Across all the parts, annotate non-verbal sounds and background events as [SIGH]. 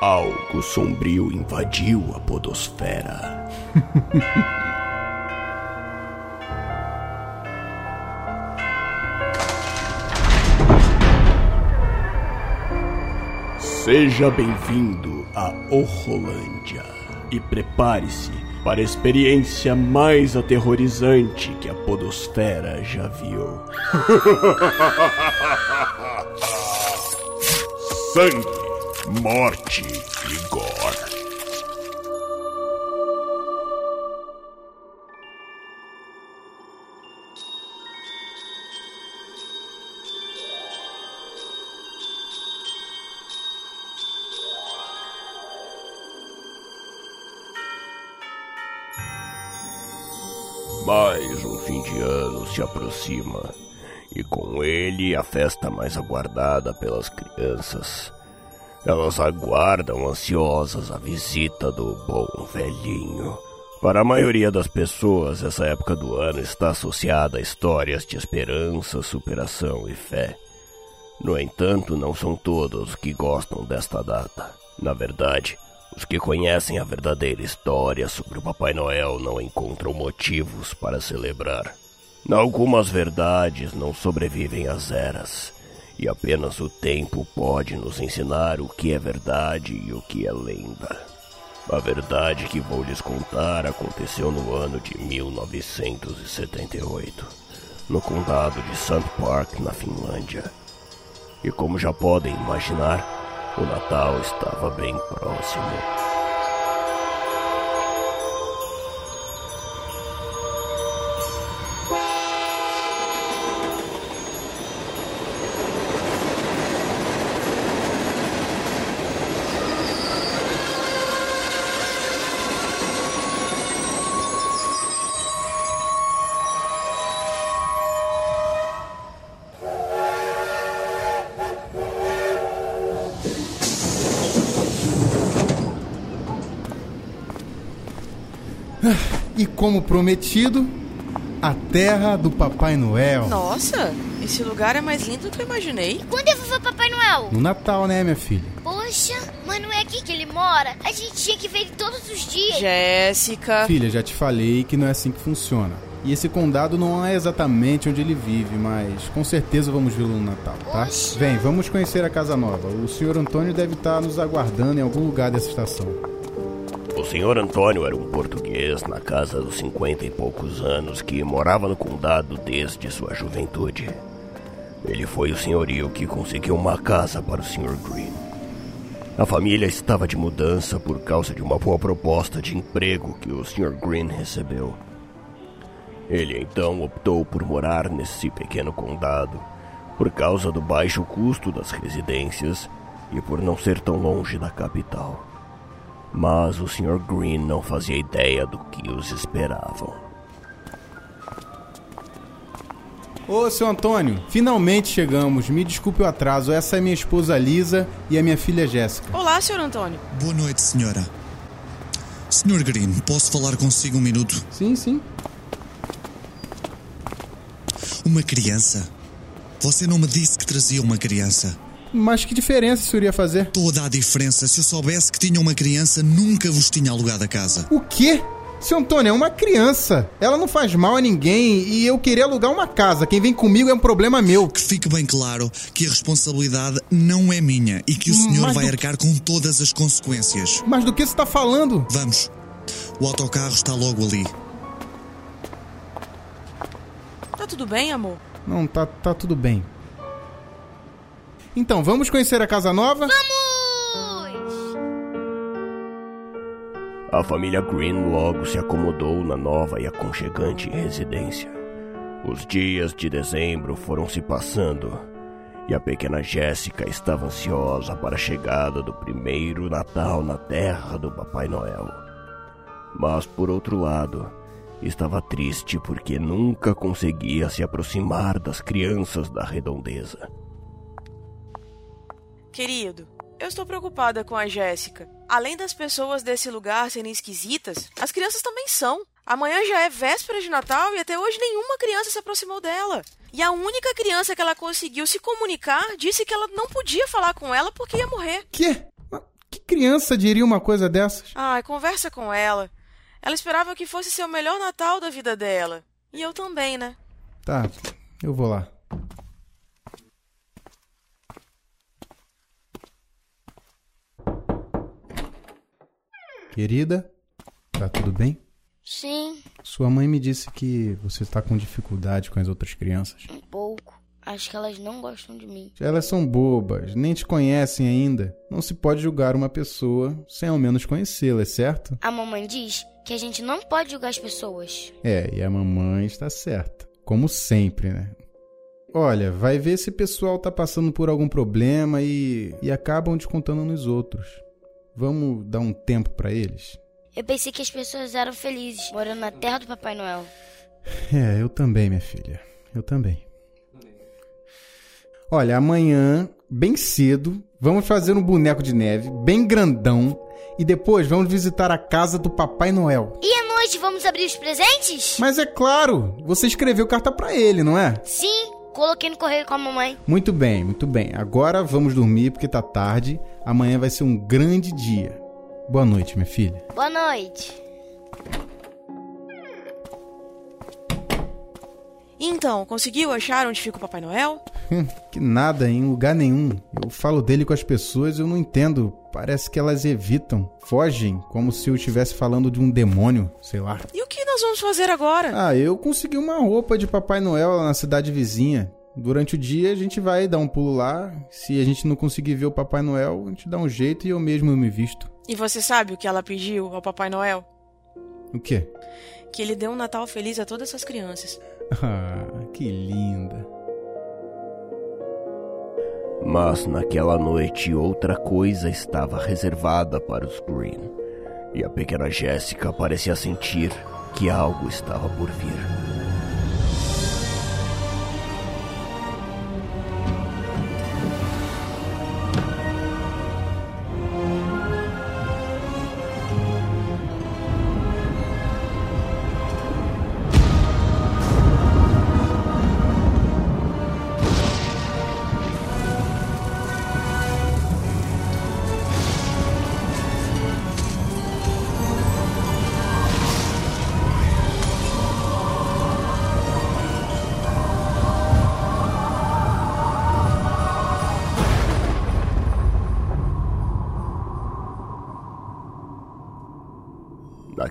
Algo sombrio invadiu a podosfera. [LAUGHS] Seja bem-vindo a Orrolândia e prepare-se para a experiência mais aterrorizante que a Podosfera já viu. [LAUGHS] Sangue, morte e gore. Mais um fim de ano se aproxima e com ele a festa mais aguardada pelas crianças. Elas aguardam ansiosas a visita do bom velhinho. Para a maioria das pessoas, essa época do ano está associada a histórias de esperança, superação e fé. No entanto, não são todos que gostam desta data. Na verdade, os que conhecem a verdadeira história sobre o Papai Noel não encontram motivos para celebrar. Algumas verdades não sobrevivem às eras, e apenas o tempo pode nos ensinar o que é verdade e o que é lenda. A verdade que vou lhes contar aconteceu no ano de 1978, no condado de St. Park, na Finlândia. E como já podem imaginar, o Natal estava bem próximo. E como prometido, a terra do Papai Noel. Nossa, esse lugar é mais lindo do que eu imaginei. Quando é vovô Papai Noel? No Natal, né, minha filha? Poxa, mas não é aqui que ele mora? A gente tinha que ver ele todos os dias. Jéssica. Filha, já te falei que não é assim que funciona. E esse condado não é exatamente onde ele vive, mas com certeza vamos vê-lo no Natal, tá? Poxa. Vem, vamos conhecer a casa nova. O senhor Antônio deve estar nos aguardando em algum lugar dessa estação. Senhor Antônio era um português na casa dos cinquenta e poucos anos que morava no condado desde sua juventude. Ele foi o senhorio que conseguiu uma casa para o Sr. Green. A família estava de mudança por causa de uma boa proposta de emprego que o Sr. Green recebeu. Ele então optou por morar nesse pequeno condado por causa do baixo custo das residências e por não ser tão longe da capital. Mas o Sr. Green não fazia ideia do que os esperavam. Ô, seu Antônio, finalmente chegamos. Me desculpe o atraso. Essa é minha esposa Lisa e a minha filha Jéssica. Olá, senhor Antônio. Boa noite, senhora. Sr. Green, posso falar consigo um minuto? Sim, sim. Uma criança? Você não me disse que trazia uma criança. Mas que diferença isso iria fazer? Toda a diferença. Se eu soubesse que tinha uma criança, nunca vos tinha alugado a casa. O quê? Seu Antônio é uma criança. Ela não faz mal a ninguém e eu queria alugar uma casa. Quem vem comigo é um problema meu. Que fique bem claro que a responsabilidade não é minha e que o senhor Mas vai do- arcar com todas as consequências. Mas do que você está falando? Vamos. O autocarro está logo ali. Tá tudo bem, amor? Não, tá, tá tudo bem. Então, vamos conhecer a casa nova? Vamos! A família Green logo se acomodou na nova e aconchegante residência. Os dias de dezembro foram se passando e a pequena Jéssica estava ansiosa para a chegada do primeiro Natal na terra do Papai Noel. Mas, por outro lado, estava triste porque nunca conseguia se aproximar das crianças da redondeza. Querido, eu estou preocupada com a Jéssica. Além das pessoas desse lugar serem esquisitas, as crianças também são. Amanhã já é véspera de Natal e até hoje nenhuma criança se aproximou dela. E a única criança que ela conseguiu se comunicar disse que ela não podia falar com ela porque ia morrer. Quê? Mas Que criança diria uma coisa dessas? Ai, conversa com ela. Ela esperava que fosse ser o melhor Natal da vida dela. E eu também, né? Tá, eu vou lá. Querida, tá tudo bem? Sim, Sua mãe me disse que você tá com dificuldade com as outras crianças. um pouco. Acho que elas não gostam de mim. Elas são bobas, nem te conhecem ainda. Não se pode julgar uma pessoa sem ao menos conhecê-la, é certo? A mamãe diz que a gente não pode julgar as pessoas. É, e a mamãe está certa. Como sempre, né? Olha, vai ver se o pessoal tá passando por algum problema e, e acabam descontando nos outros. Vamos dar um tempo pra eles? Eu pensei que as pessoas eram felizes morando na terra do Papai Noel. É, eu também, minha filha. Eu também. Olha, amanhã, bem cedo, vamos fazer um boneco de neve, bem grandão, e depois vamos visitar a casa do Papai Noel. E à noite vamos abrir os presentes? Mas é claro, você escreveu carta pra ele, não é? Sim, coloquei no correio com a mamãe. Muito bem, muito bem. Agora vamos dormir porque tá tarde. Amanhã vai ser um grande dia. Boa noite, minha filha. Boa noite. Então, conseguiu achar onde fica o Papai Noel? que nada, em lugar nenhum. Eu falo dele com as pessoas, eu não entendo. Parece que elas evitam, fogem, como se eu estivesse falando de um demônio, sei lá. E o que nós vamos fazer agora? Ah, eu consegui uma roupa de Papai Noel lá na cidade vizinha. Durante o dia a gente vai dar um pulo lá. Se a gente não conseguir ver o Papai Noel, a gente dá um jeito e eu mesmo me visto. E você sabe o que ela pediu ao Papai Noel? O quê? Que ele dê um Natal feliz a todas essas crianças. Ah, que linda. Mas naquela noite outra coisa estava reservada para os Green. E a pequena Jéssica parecia sentir que algo estava por vir.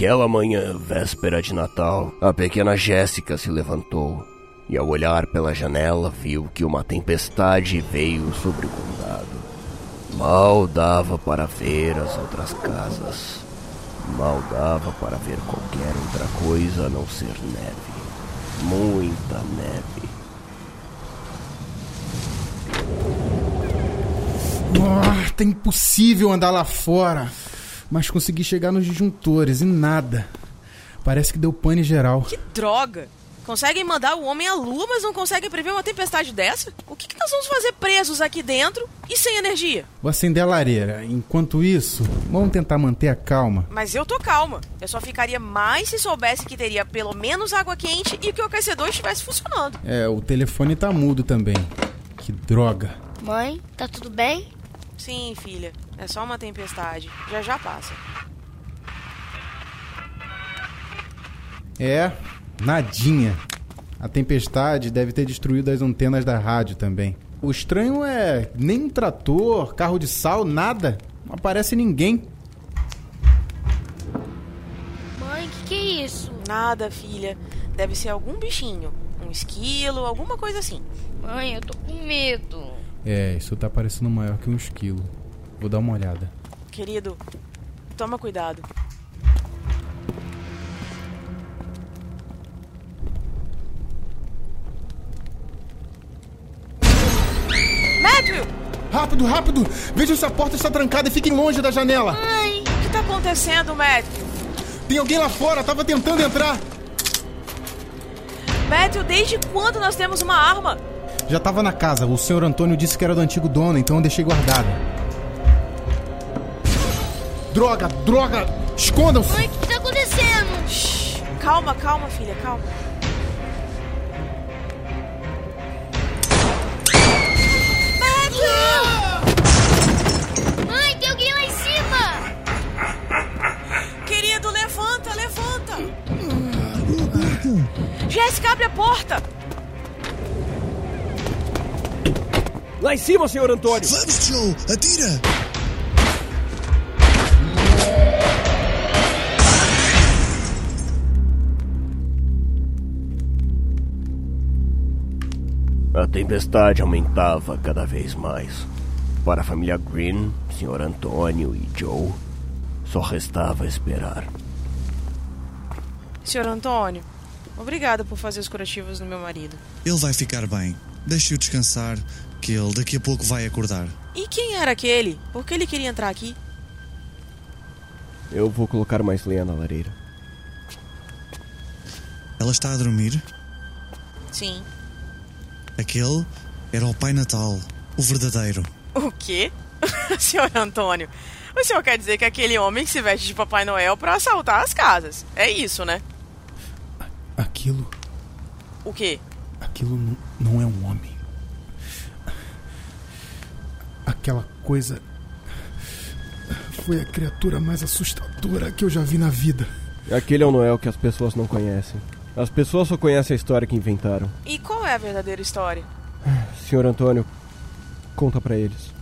Naquela manhã, véspera de Natal, a pequena Jéssica se levantou e, ao olhar pela janela, viu que uma tempestade veio sobre o condado. Mal dava para ver as outras casas. Mal dava para ver qualquer outra coisa a não ser neve. Muita neve. Ah, tá impossível andar lá fora. Mas consegui chegar nos disjuntores e nada. Parece que deu pane geral. Que droga! Conseguem mandar o homem à lua, mas não conseguem prever uma tempestade dessa? O que, que nós vamos fazer presos aqui dentro e sem energia? Vou acender a lareira. Enquanto isso, vamos tentar manter a calma. Mas eu tô calma. Eu só ficaria mais se soubesse que teria pelo menos água quente e que o aquecedor estivesse funcionando. É, o telefone tá mudo também. Que droga. Mãe, tá tudo bem? Sim, filha. É só uma tempestade. Já já passa. É, nadinha. A tempestade deve ter destruído as antenas da rádio também. O estranho é nem um trator, carro de sal, nada. Não aparece ninguém. Mãe, que que é isso? Nada, filha. Deve ser algum bichinho. Um esquilo, alguma coisa assim. Mãe, eu tô com medo. É, isso tá parecendo maior que um esquilo. Vou dar uma olhada. Querido, toma cuidado. Matthew! Rápido, rápido! Veja se a porta está trancada e fiquem longe da janela. Mãe! O que tá acontecendo, Matthew? Tem alguém lá fora, tava tentando entrar. Matthew, desde quando nós temos uma arma? Já estava na casa, o senhor Antônio disse que era do antigo dono, então eu deixei guardado. Droga, droga! Escondam-se! Oi, o que tá acontecendo? Shhh, calma, calma, filha, calma. Mãe, tem alguém lá em cima! Querido, levanta, levanta! Jéssica, abre a porta! Lá em cima, senhor Antônio! Vamos, Joe! Atira! A tempestade aumentava cada vez mais. Para a família Green, Sr. Antônio e Joe, só restava esperar. Senhor Antônio, obrigada por fazer os curativos no meu marido. Ele vai ficar bem. Deixe-o descansar, que ele daqui a pouco vai acordar. E quem era aquele? Por que ele queria entrar aqui? Eu vou colocar mais lenha na lareira. Ela está a dormir? Sim. Aquele era o Pai Natal, o verdadeiro. O quê? [LAUGHS] senhor Antônio, o senhor quer dizer que aquele homem que se veste de Papai Noel para assaltar as casas. É isso, né? Aquilo. O quê? Aquilo não, não é um homem. Aquela coisa. Foi a criatura mais assustadora que eu já vi na vida. Aquele é o Noel que as pessoas não conhecem. As pessoas só conhecem a história que inventaram. E qual é a verdadeira história? Senhor Antônio, conta para eles.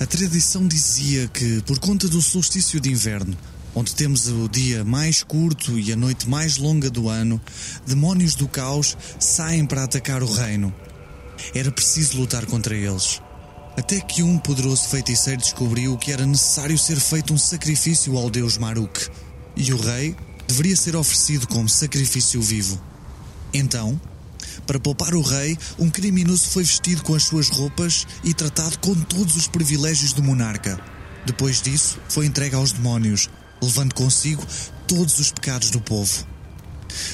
A tradição dizia que, por conta do solstício de inverno, onde temos o dia mais curto e a noite mais longa do ano, demónios do caos saem para atacar o reino. Era preciso lutar contra eles. Até que um poderoso feiticeiro descobriu que era necessário ser feito um sacrifício ao deus Maruk, e o rei deveria ser oferecido como sacrifício vivo. Então, para poupar o rei, um criminoso foi vestido com as suas roupas e tratado com todos os privilégios do monarca. Depois disso, foi entregue aos demónios, levando consigo todos os pecados do povo.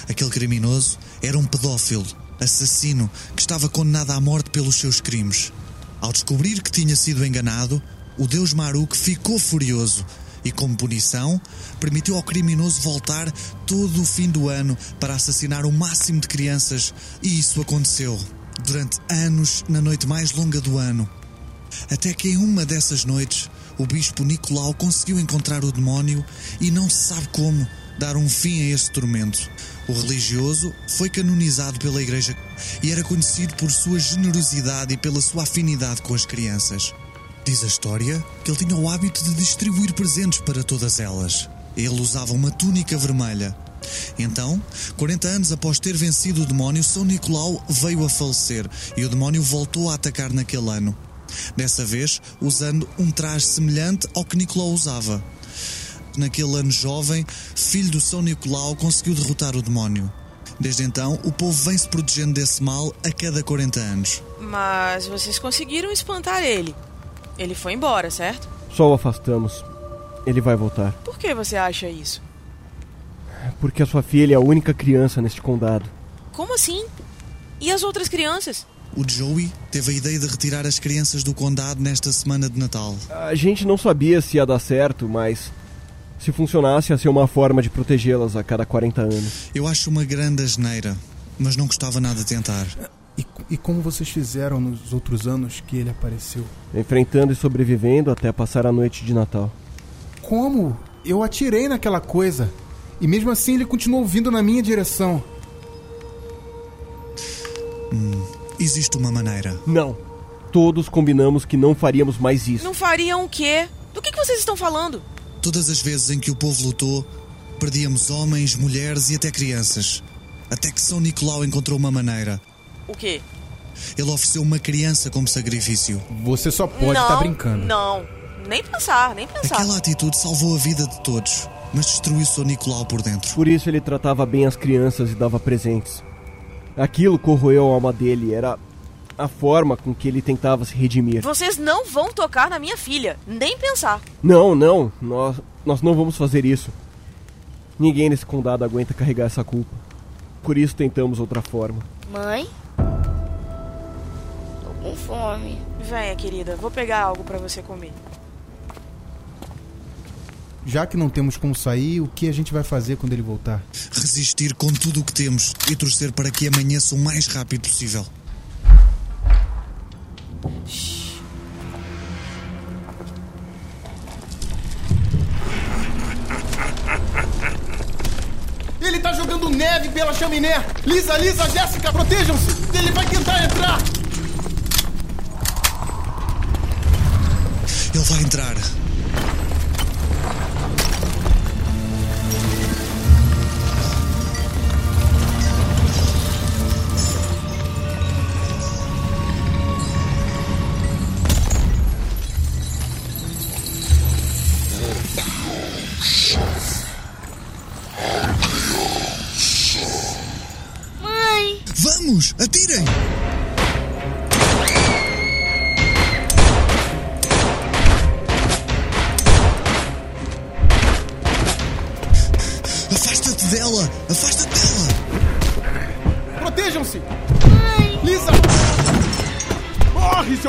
Aquele criminoso era um pedófilo, assassino, que estava condenado à morte pelos seus crimes. Ao descobrir que tinha sido enganado, o deus Maruk ficou furioso e, como punição, permitiu ao criminoso voltar todo o fim do ano para assassinar o máximo de crianças, e isso aconteceu durante anos na noite mais longa do ano. Até que em uma dessas noites, o bispo Nicolau conseguiu encontrar o demónio e não se sabe como dar um fim a esse tormento. O religioso foi canonizado pela Igreja e era conhecido por sua generosidade e pela sua afinidade com as crianças. Diz a história que ele tinha o hábito de distribuir presentes para todas elas. Ele usava uma túnica vermelha. Então, 40 anos após ter vencido o demónio, São Nicolau veio a falecer e o demónio voltou a atacar naquele ano. Dessa vez, usando um traje semelhante ao que Nicolau usava. Naquele ano jovem, filho do São Nicolau conseguiu derrotar o demónio. Desde então, o povo vem se protegendo desse mal a cada 40 anos. Mas vocês conseguiram espantar ele. Ele foi embora, certo? Só o afastamos. Ele vai voltar. Por que você acha isso? Porque a sua filha é a única criança neste condado. Como assim? E as outras crianças? O Joey teve a ideia de retirar as crianças do condado nesta semana de Natal. A gente não sabia se ia dar certo, mas se funcionasse ia ser uma forma de protegê-las a cada 40 anos. Eu acho uma grande asneira, mas não gostava nada de tentar. E, e como vocês fizeram nos outros anos que ele apareceu? Enfrentando e sobrevivendo até passar a noite de Natal. Como? Eu atirei naquela coisa. E mesmo assim ele continuou vindo na minha direção. Hum, existe uma maneira. Não. Todos combinamos que não faríamos mais isso. Não fariam o quê? Do que, que vocês estão falando? Todas as vezes em que o povo lutou, perdíamos homens, mulheres e até crianças. Até que São Nicolau encontrou uma maneira. O quê? Ele ofereceu uma criança como sacrifício. Você só pode estar não, tá brincando. Não, nem pensar, nem pensar. Aquela atitude salvou a vida de todos, mas destruiu São Nicolau por dentro. Por isso ele tratava bem as crianças e dava presentes. Aquilo corroeu a alma dele, era a forma com que ele tentava se redimir. Vocês não vão tocar na minha filha, nem pensar. Não, não, nós, nós não vamos fazer isso. Ninguém nesse condado aguenta carregar essa culpa. Por isso tentamos outra forma. Mãe? Tô com fome. Venha, querida, vou pegar algo para você comer. Já que não temos como sair, o que a gente vai fazer quando ele voltar? Resistir com tudo o que temos e torcer para que amanheça o mais rápido possível. Ele tá jogando neve pela chaminé! Lisa, Lisa, Jéssica, protejam-se! Ele vai tentar entrar! Ele vai entrar.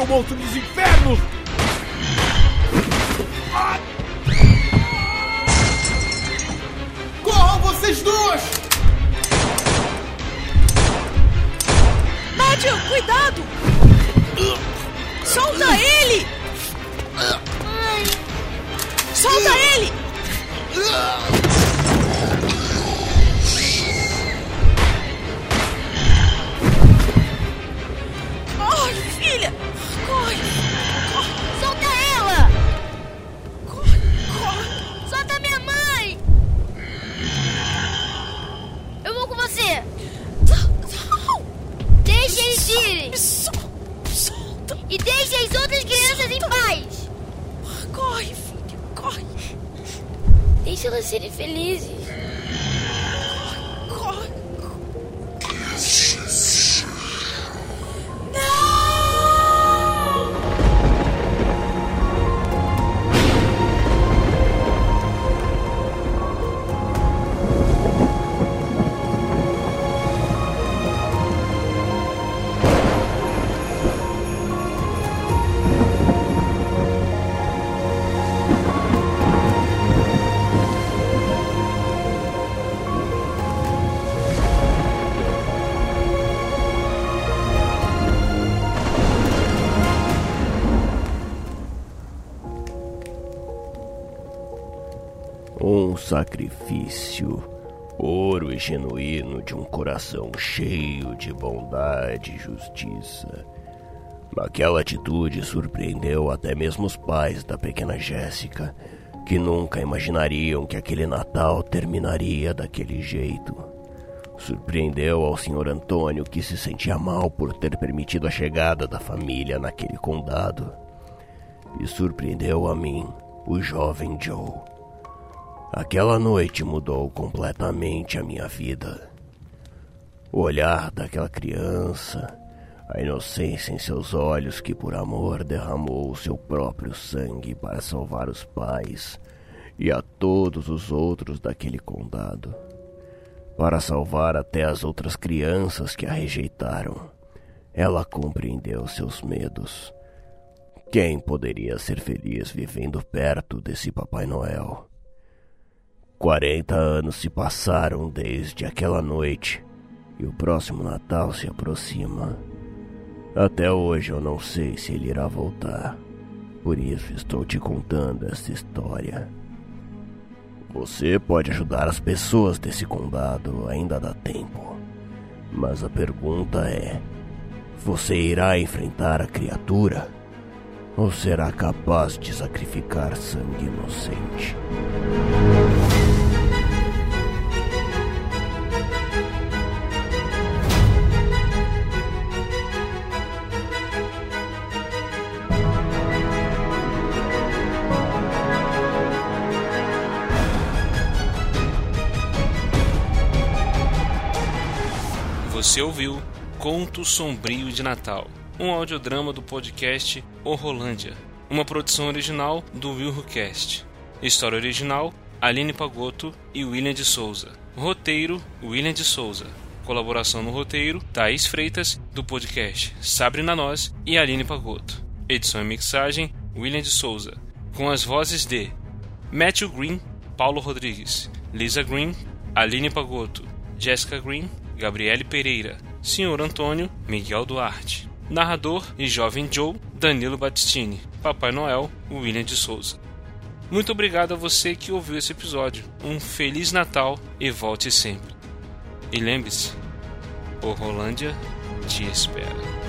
Monstro dos infernos! Corram vocês duas! Matthew, cuidado! Solta ele! Solta ele! Corre! Solta ela! Corre! Corre! Solta minha mãe! Eu vou com você! Não! Deixe eles irem! Me sol- solta! E deixe as outras crianças em paz! Corre, filha! Corre! Deixe elas serem felizes! Um sacrifício, ouro genuíno de um coração cheio de bondade e justiça. Naquela atitude surpreendeu até mesmo os pais da pequena Jéssica, que nunca imaginariam que aquele Natal terminaria daquele jeito. Surpreendeu ao Sr. Antônio, que se sentia mal por ter permitido a chegada da família naquele condado. E surpreendeu a mim, o jovem Joe. Aquela noite mudou completamente a minha vida. O olhar daquela criança, a inocência em seus olhos que por amor derramou o seu próprio sangue para salvar os pais e a todos os outros daquele condado. Para salvar até as outras crianças que a rejeitaram. Ela compreendeu seus medos. Quem poderia ser feliz vivendo perto desse Papai Noel? Quarenta anos se passaram desde aquela noite e o próximo Natal se aproxima. Até hoje eu não sei se ele irá voltar. Por isso estou te contando esta história. Você pode ajudar as pessoas desse condado, ainda dá tempo. Mas a pergunta é: você irá enfrentar a criatura? Ou será capaz de sacrificar sangue inocente? Ouviu Conto Sombrio de Natal, um audiodrama do podcast Horrolândia, uma produção original do WilhoCast. História original: Aline Pagotto e William de Souza. Roteiro: William de Souza. Colaboração no roteiro: Thaís Freitas, do podcast Sabrina Nós e Aline Pagotto. Edição e mixagem: William de Souza. Com as vozes de Matthew Green, Paulo Rodrigues, Lisa Green, Aline Pagotto, Jessica Green, Gabriele Pereira, Senhor Antônio, Miguel Duarte. Narrador e Jovem Joe, Danilo Battistini. Papai Noel, William de Souza. Muito obrigado a você que ouviu esse episódio. Um Feliz Natal e volte sempre. E lembre-se, o Rolândia te espera.